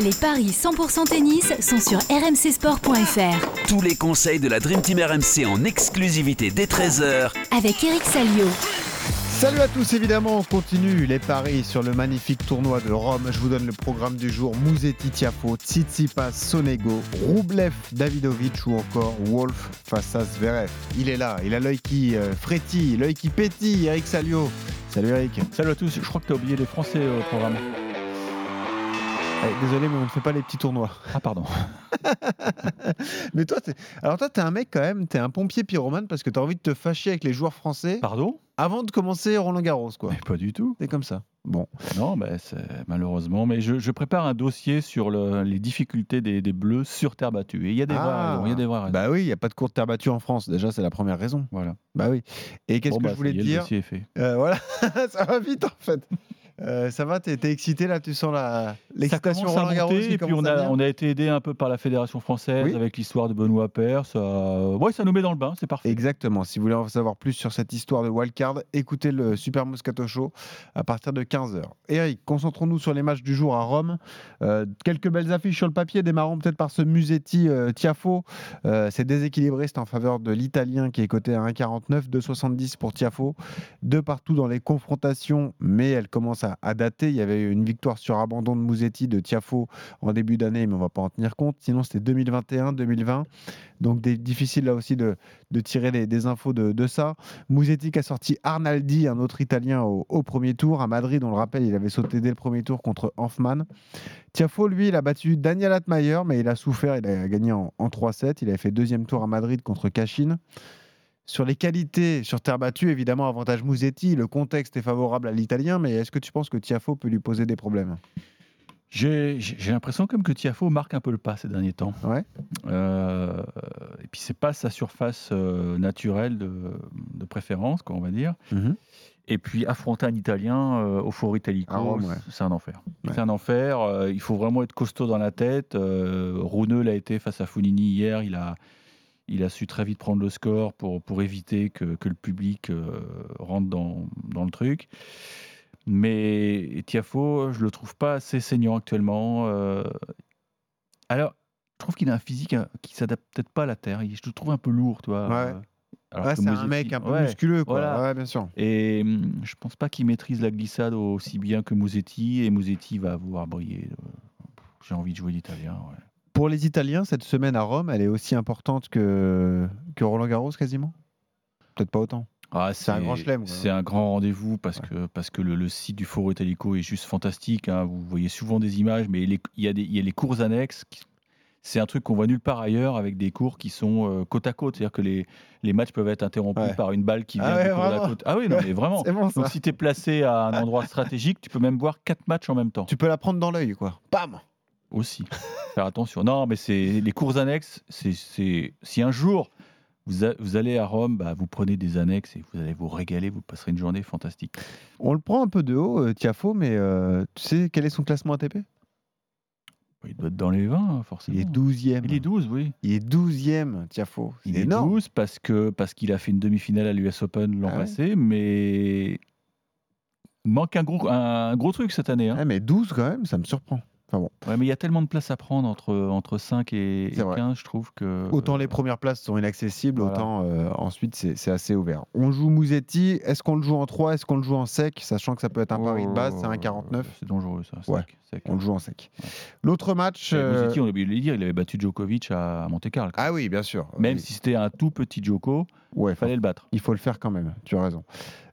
Les paris 100% tennis sont sur rmcsport.fr. Tous les conseils de la Dream Team RMC en exclusivité dès 13h Avec Eric Salio. Salut à tous, évidemment, on continue les paris sur le magnifique tournoi de Rome. Je vous donne le programme du jour Musetti Tiafo, Tsitsipas Sonego, Roublev Davidovic ou encore Wolf face à Zverev. Il est là, il a l'œil qui euh, frétille, l'œil qui pétille, Eric Salio. Salut Eric. Salut à tous, je crois que tu as oublié les Français au programme. Eh, désolé, mais on ne fait pas les petits tournois. Ah, pardon. mais toi, t'es... alors toi, tu es un mec quand même, tu es un pompier pyromane parce que tu as envie de te fâcher avec les joueurs français Pardon? avant de commencer Roland Garros, quoi. Mais pas du tout. C'est comme ça. Bon. Non, bah, malheureusement. Mais je, je prépare un dossier sur le- les difficultés des, des Bleus sur terre battue. Et il y a des vraies Ah. raisons. Il y a des vraies raisons. Bah oui, il n'y a pas de cours de terre battue en France. Déjà, c'est la première raison. voilà. Bah oui. Et qu'est-ce Bon, que bah, je voulais te dire dossier est fait. Euh, Voilà, ça va vite en fait. Euh, ça va, t'es, t'es excité là, tu sens la Ça l'excitation commence à monter, et puis on à a, on a été aidé un peu par la Fédération française Oui. avec l'histoire de Benoît Père. Ça... Ouais, ça nous met dans le bain, c'est parfait. Exactement. Si vous voulez en savoir plus sur cette histoire de wildcard, écoutez le Super Moscato Show à partir de 15h. Eric, concentrons-nous sur les matchs du jour à Rome. Euh, quelques belles affiches sur le papier. Démarrons peut-être par ce Musetti euh, Tiafo. Euh, c'est déséquilibré, c'est en faveur de l'Italien qui est coté à 1,49, 2,70 pour Tiafo. Deux partout dans les confrontations, mais elle commence à, dater. Il y avait une victoire sur abandon de Musetti de Tiafo en début d'année, mais on va pas en tenir compte. Sinon, c'était 2021, 2020. Donc, des, difficile là aussi de, tirer des infos de, de ça. Musetti qui a sorti Arnaldi, un autre Italien, au, premier tour. À Madrid, on le rappelle, il avait sauté dès le premier tour contre Hanfmann. Tiafo, lui, il a battu Daniel Atmayer, mais il a souffert. Il a gagné en, en 3-7. Il avait fait deuxième tour à Madrid contre Cachin. Sur les qualités sur terre battue, évidemment, avantage Musetti. Le contexte est favorable à l'Italien, mais est-ce que tu penses que Tiafo peut lui poser des problèmes? J'ai l'impression comme que Tiafo marque un peu le pas ces derniers temps. Ouais. Euh, et puis c'est pas sa surface euh, naturelle de, de préférence, quoi, on va dire. Et puis affronter un Italien euh, au Foro Italico, ouais. c'est un enfer. Ouais. C'est un enfer. il faut vraiment être costaud dans la tête. Rouneux l'a été face à Fognini hier. Il a, il a su très vite prendre le score pour, pour éviter que, que le public euh, rentre dans, dans le truc. Mais Tiafo, je le trouve pas assez saignant actuellement. euh. alors, je trouve qu'il a un physique euh, qui s'adapte peut-être pas à la terre. Je le trouve un peu lourd, toi. Ouais. euh, alors Ouais, que c'est un mec un peu Ouais. musculeux, quoi. voilà. Ouais, bien sûr. Et hum, je pense pas qu'il maîtrise la glissade aussi bien que Musetti. Et Musetti va vouloir briller. euh, J'ai envie de jouer l'italien. ouais. Pour les Italiens, cette semaine à Rome, elle est aussi importante que, que Roland Garros quasiment? Peut-être pas autant. Ah, C'est un grand chelem. C'est un grand rendez-vous parce que, parce que le, le site du Foro Italico est juste fantastique. hein. Vous voyez souvent des images, mais il y, a des- il y a les cours annexes. C'est un truc qu'on voit nulle part ailleurs avec des cours qui sont euh, côte à côte. C'est-à-dire que les, les matchs peuvent être interrompus Ouais. par une balle qui Ah vient ouais, du cours d'à vraiment côte. Ah oui, non, mais vraiment. Bon. Donc si tu es placé à un endroit stratégique, tu peux même voir quatre matchs en même temps. Tu peux la prendre dans l'œil, quoi. Bam Aussi. Faire attention. Non, mais c'est les cours annexes. C'est si un jour vous, a- vous allez à Rome, bah, vous prenez des annexes et vous allez vous régaler. Vous passerez une journée fantastique. On le prend un peu de haut, euh, Tiafo, mais euh, tu sais quel est son classement ATP Il doit être dans les 20, forcément. Il est 12e. Il est 12, oui. Il est 12e, Tiafo. Il est énorme. 12 parce que parce qu'il a fait une demi-finale à l'US Open l'an Ah ouais. passé, mais il manque un gros un gros truc cette année. hein. Ah, mais 12 quand même, ça me surprend. Enfin bon. Ouais, mais il y a tellement de place à prendre entre entre 5 et, et C'est vrai. 15, je trouve que Autant les premières places sont inaccessibles, Voilà. autant euh, ensuite c'est c'est assez ouvert. On joue Mouzetti, est-ce qu'on le joue en 3, est-ce qu'on le joue en sec? Sachant que ça peut être un pari de base, c'est un 49. C'est dangereux ça. Ouais. Sec. On le joue en sec. Ouais. L'autre match. Euh, Musetti, on a oublié de le dire, il avait battu Djokovic à Monte Carlo. Ah oui, bien sûr. Même Oui. si c'était un tout petit Djoko, Ouais, il fallait le battre. Il faut le faire quand même, tu as raison.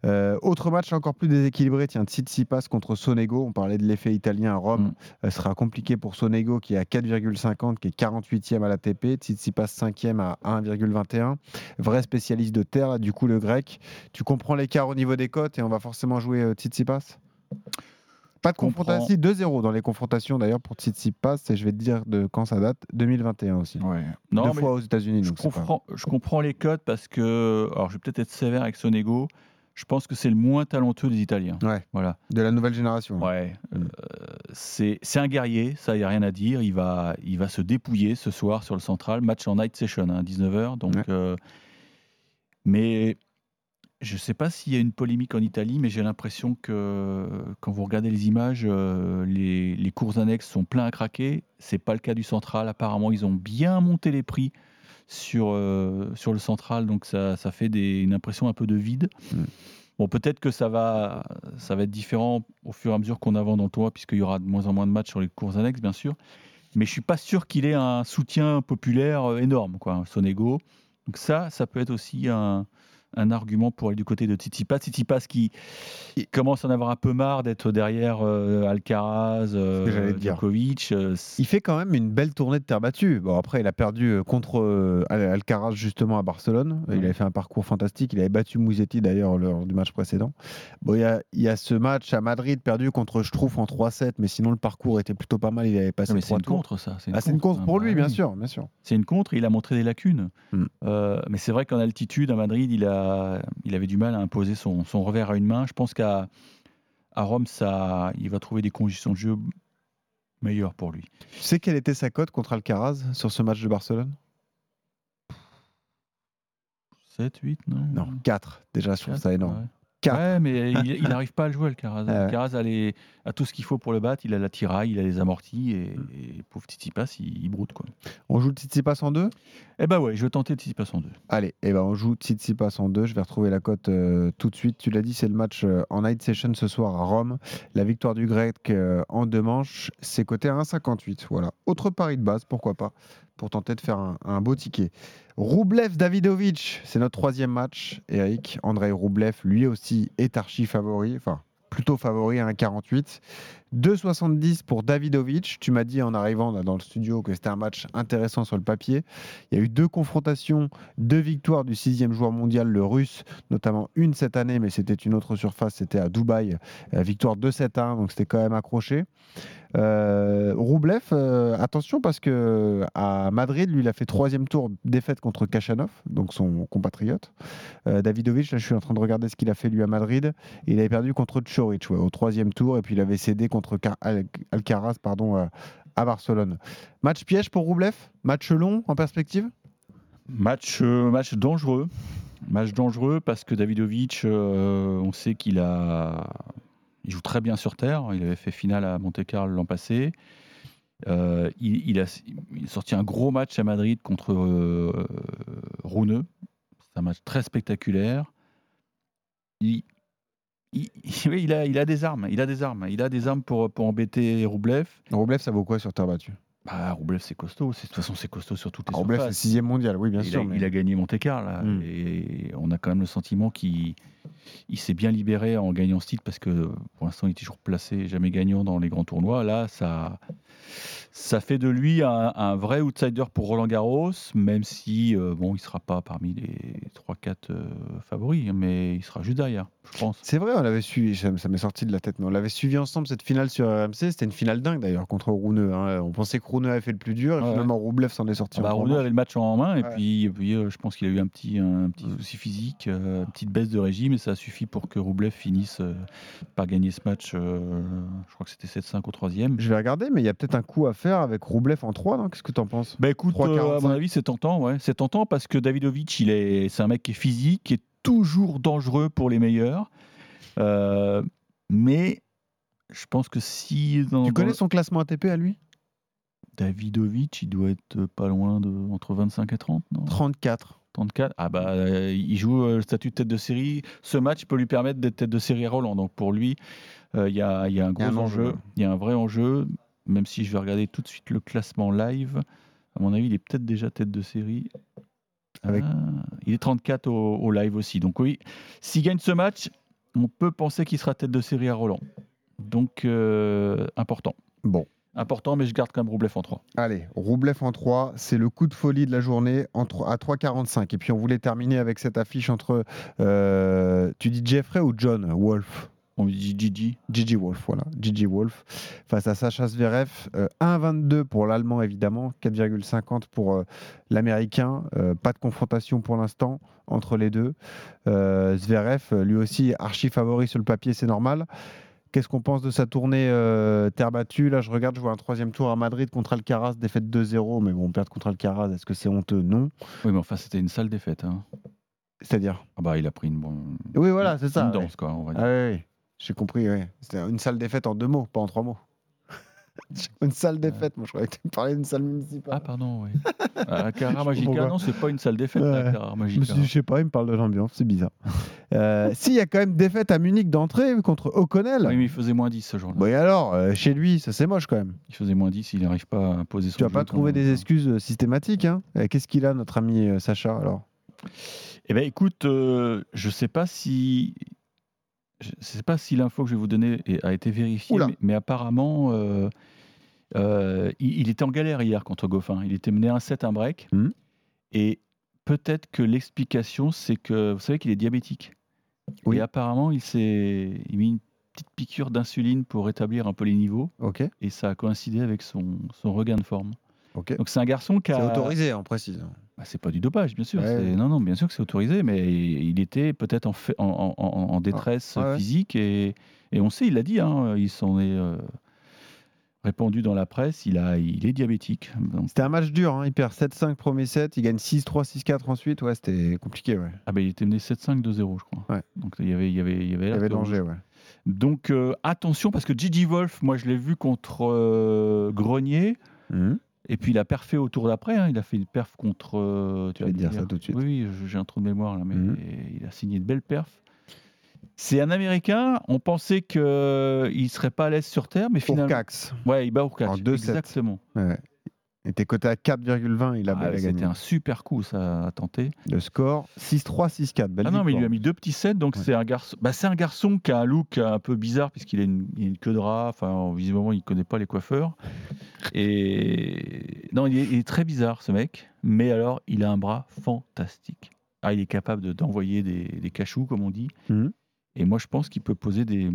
Euh, autre match encore plus déséquilibré, tiens, Tsitsipas contre Sonego. On parlait de l'effet italien à Rome. Mm. Euh, sera compliqué pour Sonego qui est à 4,50, qui est 48e à l'ATP. Tsitsipas 5e à 1,21. Vrai spécialiste de terre, là, du coup, le grec. Tu comprends l'écart au niveau des cotes et on va forcément jouer euh, Tsitsipas? Pas de confrontation, 2-0 dans les confrontations d'ailleurs pour Tsitsipas. Et je vais te dire de quand ça date 2021 aussi. Ouais. Non, Deux fois aux États-Unis. je, donc comprends, je comprends les cotes parce que, alors je vais peut-être être sévère avec Sonego, je pense que c'est le moins talentueux des Italiens. Ouais, Voilà. de la nouvelle génération. Ouais. Euh, c'est un guerrier, ça, il n'y a rien à dire. Il va, il va se dépouiller ce soir sur le central. Match en night session, hein, 19h. Donc, Ouais. euh, mais Je ne sais pas s'il y a une polémique en Italie, mais j'ai l'impression que quand vous regardez les images, euh, les, les cours annexes sont pleins à craquer. C'est pas le cas du central. Apparemment, ils ont bien monté les prix sur, euh, sur le central, donc ça, ça fait des- une impression un peu de vide. Mm. Bon, peut-être que ça va, ça va être différent au fur et à mesure qu'on avance dans le tournoi, puisqu'il y aura de moins en moins de matchs sur les cours annexes, bien sûr. Mais je suis pas sûr qu'il ait un soutien populaire euh, énorme, quoi, Sonego. Donc ça, ça peut être aussi un, un argument pour aller du côté de Tsitsipas. Tsitsipas qui commence à en avoir un peu marre d'être derrière euh, Alcaraz, euh. Djokovic. euh, Il fait quand même une belle tournée de terre battue. Bon, après, il a perdu euh, contre euh, Al- Alcaraz justement à Barcelone. Il avait fait un parcours fantastique. Il avait battu Musetti d'ailleurs lors du match précédent. Bon, il y a, y a ce match à Madrid perdu contre Struff en 3-7, mais sinon le parcours était plutôt pas mal. Il avait passé non, mais c'est une tours. contre, ça. Ah, c'est une contre hein, pour bah lui, bien oui. sûr, bien sûr. C'est une contre, il a montré des lacunes. Mm. Euh, mais c'est vrai qu'en altitude, à Madrid, il, a, il avait du mal à imposer son, son revers à une main. Je pense qu'à à Rome, ça, il va trouver des conditions de jeu meilleures pour lui. Tu sais quelle était sa cote contre Alcaraz sur ce match de Barcelone? 7, 8, non? Non, 4. Déjà, je trouve ça énorme. ouais. Ouais, mais il n'arrive pas à le jouer, Alcaraz. Ah ouais. Alcaraz a, les- a tout ce qu'il faut pour le battre. Il a la tiraille, il a les amortis, et, Mm. et pauvre Tsitsipas, il, il broute. Quoi. On joue Tsitsipas en deux? Eh ben ouais, je vais tenter Tsitsipas en deux. Allez, eh ben on joue Tsitsipas en deux. Je vais retrouver la cote euh, tout de suite. Tu l'as dit, c'est le match euh, en night session ce soir à Rome. La victoire du Grec euh, en deux manches, c'est coté à 1,58. Voilà. Autre pari de base, pourquoi pas, pour tenter de faire un, beau ticket. Roublev Davidovic, c'est notre troisième match. Eric, Andrei Roublev, lui aussi, est archi favori. Enfin, plutôt favori à 1,48. 2,70 pour Davidovic. Tu m'as dit en arrivant dans le studio que c'était un match intéressant sur le papier. Il y a eu deux confrontations, deux victoires du sixième joueur mondial, le russe, notamment une cette année, mais c'était une autre surface, c'était à Dubaï. Euh, victoire 2-7 1, donc c'était quand même accroché. Euh, Roublev, euh, attention parce que à Madrid, lui, il a fait troisième tour défaite contre Kachanov, donc son compatriote. Euh, Davidovic, là, je suis en train de regarder ce qu'il a fait lui à Madrid. Il avait perdu contre Choric au troisième tour, et puis il avait cédé contre Car- Al- Alcaraz, pardon, euh, à Barcelone. Match piège pour Roublev, match long en perspective? Match, euh, match dangereux. Match dangereux parce que Davidovic, euh, on sait qu'il a, il joue très bien sur terre. Il avait fait finale à Monte Carlo l'an passé. Il, a, sorti un gros match à Madrid contre euh, Rune. C'est un match très spectaculaire. Il, il, a, il a des armes. Il a des armes. Il a des armes pour, pour embêter Roublev. Roublev, ça vaut quoi sur terre battue? Bah, Roublev, c'est costaud. C'est- De toute façon, c'est costaud sur toutes les Roublev, c'est surfaces. sixième mondial, oui, bien il, sûr. a, mais- il a gagné Monte Carlo là, Mm. et on a quand même le sentiment qu'il il s'est bien libéré en gagnant ce titre parce que pour l'instant il est toujours placé jamais gagnant dans les grands tournois. Là, ça, ça fait de lui un, un vrai outsider pour Roland Garros, même si euh, bon, il sera pas parmi les 3-4 euh, favoris, hein, mais il sera juste derrière, je pense. C'est vrai, on l'avait suivi, ça, m'est sorti de la tête, mais on l'avait suivi ensemble cette finale sur RMC. C'était une finale dingue d'ailleurs contre Rouneux. hein. On pensait que Rouneux avait fait le plus dur, et Ouais, finalement Roublev s'en est sorti. Ah bah, Rouneux avait le match en main et Ouais. puis, et puis, euh, je pense qu'il a eu un petit, un petit souci physique, euh, une petite baisse de régime et ça a suffi pour que Roublev finisse euh, par gagner ce match. euh, je crois que c'était 7-5 au troisième. Je vais regarder, mais il y a peut-être un coup à faire avec Roublev en 3, non? Qu'est-ce que tu en penses? Bah écoute, 3,45. euh, à mon avis, c'est tentant, ouais. C'est tentant parce que Davidovic, il est, c'est un mec qui est physique, qui est toujours dangereux pour les meilleurs. Euh, mais je pense que si dans, Tu connais son classement ATP à lui? Davidovic, il doit être pas loin de entre 25 et 30, non? 34. 34. Ah bah euh, il joue euh, le statut de tête de série. Ce match peut lui permettre d'être tête de série à Roland. Donc pour lui, euh, il y, y a un gros un enjeu. Il y a un vrai enjeu. Même si je vais regarder tout de suite le classement live, à mon avis, il est peut-être déjà tête de série. Avec- Ah, il est 34 au, au live aussi. Donc oui, s'il gagne ce match, on peut penser qu'il sera tête de série à Roland. Donc euh, important. Bon. Important, mais je garde quand même Roublev en 3. Allez, Roublev en 3, c'est le coup de folie de la journée en tro- à 3,45. Et puis on voulait terminer avec cette affiche entre, euh, tu dis Jeffrey ou John Wolf? On dit Gigi. Gigi Wolf, voilà. Gigi Wolf face à Sacha Zverev. euh, 1,22 pour l'Allemand, évidemment. 4,50 pour euh, l'Américain. Euh, pas de confrontation pour l'instant entre les deux. Zverev, lui aussi, archi favori sur le papier, c'est normal. Qu'est-ce qu'on pense de sa tournée euh, terre battue? Là, je regarde, je vois un troisième tour à Madrid contre Alcaraz, défaite 2-0. Mais bon, perdre contre Alcaraz, est-ce que c'est honteux? Non. Oui, mais enfin, c'était une sale défaite. hein. C'est-à-dire? Ah bah, il a pris une bonne Oui, voilà, c'est ça. une ouais. danse, quoi, on va dire. Ah oui, oui. j'ai compris. ouais. C'était une salle défaite en deux mots, pas en trois mots. une salle défaite, moi je croyais que tu me parlais d'une salle municipale. Ah, pardon, oui. À Carrara Magica, non, c'est pas une salle des fêtes, Ouais. la Carrara je me Magica. suis dit, je sais pas, il me parle de l'ambiance, c'est bizarre. Euh, si, il y a quand même défaite à Munich d'entrée contre O'Connell. Oui, mais il faisait moins 10 ce jour-là. Bon, et alors, euh, chez lui, ça c'est moche quand même. Il faisait moins 10, il n'arrive pas à poser son Tu vas pas trouver des excuses euh, systématiques. Hein Euh, Qu'est-ce qu'il a, notre ami euh, Sacha, alors? Eh ben, écoute, euh, je sais pas si. Je sais pas si l'info que je vais vous donner est- a été vérifiée, Oula. mais, mais apparemment, euh, euh, il, il était en galère hier contre Goffin. Il était mené 1-7, un break. Mhm. Et peut-être que l'explication, c'est que vous savez qu'il est diabétique. Oui. Et apparemment, il s'est il mis une petite piqûre d'insuline pour rétablir un peu les niveaux. Ok, Et ça a coïncidé avec son, son regain de forme. ok. Donc c'est un garçon qui a. C'est autorisé, on précise. Bah, c'est pas du dopage, bien sûr. Ouais. Non, non, bien sûr que c'est autorisé, mais il était peut-être en, fait- en, en- en- en détresse Ah, ouais. physique et, et on sait, il l'a dit, hein, il s'en est euh, répandu dans la presse, il, a, il est diabétique. C'était un match dur, hein. il perd 7-5 premier set, il gagne 6-3, 6-4 ensuite. Ouais, c'était compliqué, ouais. ah ben, il était mené 7-5, 2-0, je crois. Ouais. Donc il y avait, il y avait, il y avait, Il y l'air avait de- danger, ouais. Donc euh, attention, parce que Gigi Wolf, moi je l'ai vu contre euh, Grenier. Mhm. Et puis il a perfé au tour d'après, hein, il a fait une perf contre. euh, tu vas te dire ça tout de suite. Oui, j'ai un trou de mémoire là, mais Mhm. il a signé de belles perfs. C'est un Américain, on pensait qu'il ne serait pas à l'aise sur Terre, mais finalement. Urcax. Ouais, il bat Urcax, En 2-7. Exactement. Ouais, était coté à 4,20, il a, Ah, C'était un super coup, ça a tenté. Le score 6-3, 6-4. Belle Ah non, mais il lui a mis deux petits sets, donc Ouais. c'est un garçon. Bah, un garçon qui a un look un peu bizarre puisqu'il a a une queue de rat. Enfin, visiblement, il connaît pas les coiffeurs. Et non, il est, il est très bizarre ce mec. Mais alors, il a un bras fantastique. Ah, il est capable de- d'envoyer des, des cachous, comme on dit. Mhm. Et moi, je pense qu'il peut poser des,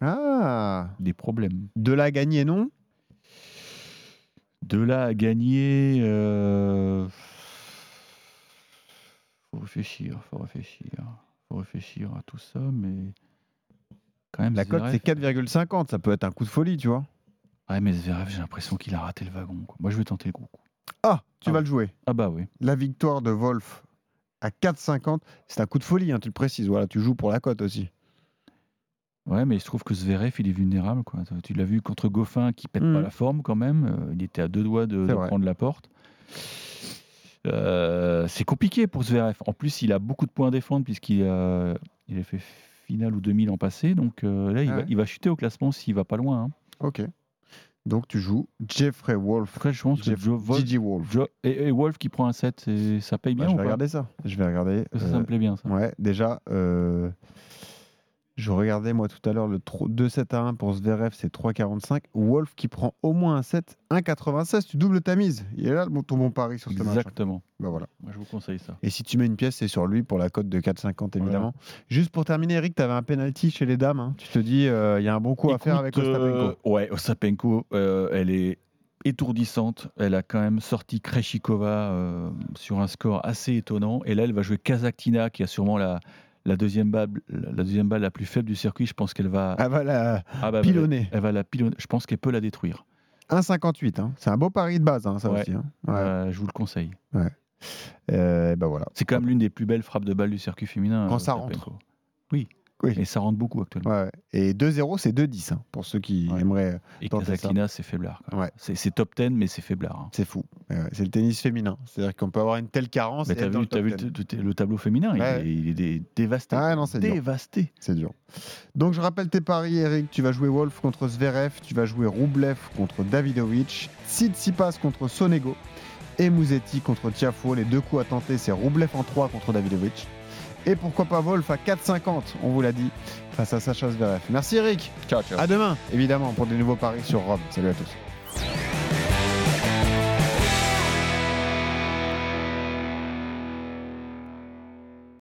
Ah des problèmes. De la gagner, non? De là à gagner, euh... faut réfléchir, faut réfléchir, faut réfléchir à tout ça, mais quand même. La cote, c'est 4,50. Ça peut être un coup de folie, tu vois. Ouais, mais Zverev, j'ai l'impression qu'il a raté le wagon. quoi. Moi, je vais tenter le gros coup. Ah, tu Ah vas le jouer. Ah bah oui. La victoire de Wolf à 4,50. C'est un coup de folie, hein, tu le précises. Voilà, tu joues pour la cote aussi. Ouais, mais je trouve que Zverev, il est vulnérable. Quoi. Tu l'as vu contre Goffin, qui pète pas la forme quand même. Euh, il était à deux doigts de, prendre la porte. Euh, c'est compliqué pour Zverev. En plus, il a beaucoup de points à défendre puisqu'il a, il a fait finale ou 2000 en passé. Donc euh, là, il, Ah va, il chuter au classement s'il va pas loin. hein. Ok. Donc tu joues Jeffrey Wolf. Après, je pense que Jeff- Joe Wolf, Gigi Wolf. Et, et Wolf qui prend un set, c'est- ça paye Bah, bien je ou vais pas regarder ça. Je vais regarder. Ça, ça euh, me plaît bien, ça. Ouais, déjà, je regardais moi tout à l'heure le 2-7 à 1 pour Zverev, c'est 3,45. Wolf qui prend au moins un 7, 1,96. Tu doubles ta mise. Il est là ton bon pari sur ce match. Exactement. Bah voilà. Moi, je vous conseille ça. Et si tu mets une pièce, c'est sur lui pour la cote de 4,50 évidemment. Juste pour terminer, Eric, tu avais un penalty chez les dames. hein. Tu te dis, euh, il y a un bon coup à faire avec Ostapenko. euh, ouais, Ostapenko, euh, elle est étourdissante. Elle a quand même sorti Kreshikova sur un score assez étonnant. Et là, elle va jouer Kazaktina, qui a sûrement la, la, deuxième balle, la deuxième balle la plus faible du circuit. Je pense qu'elle va, Ah bah la ah bah, pilonner. Elle va la pilonner. Je pense qu'elle peut la détruire. 1,58. hein. C'est un beau pari de base, hein, ça Ouais. aussi. hein. Ouais. Euh, je vous le conseille. Euh, bah voilà. C'est quand même l'une des plus belles frappes de balle du circuit féminin. Quand euh, ça rentre. Oui. Oui. Et ça rentre beaucoup actuellement. Ouais. Et 2-0, c'est 2-10 hein, pour ceux qui Ouais. aimeraient. Et tenter ça. Kazaktina, c'est faiblard. Ouais. C'est top 10, mais c'est faiblard. hein. C'est fou. C'est le tennis féminin. C'est-à-dire qu'on peut avoir une telle carence. Mais et t'as vu, vu 10. le, tableau féminin, il est- il, est, dé- dévasté. Ah non, c'est dur. dévasté. C'est dur. Donc je rappelle tes paris, Eric. Tu vas jouer Wolf contre Zverev, tu vas jouer Roublev contre Davidovic, Tsitsipas contre Sonego et Musetti contre Tiafo. Les deux coups à tenter, c'est Roublev en 3 contre Davidovic. Et pourquoi pas Wolf à 4,50, on vous l'a dit, face à Sacha Zverev. Merci Eric. Ciao, ciao. À demain, évidemment, pour des nouveaux paris sur Rome. Salut à tous.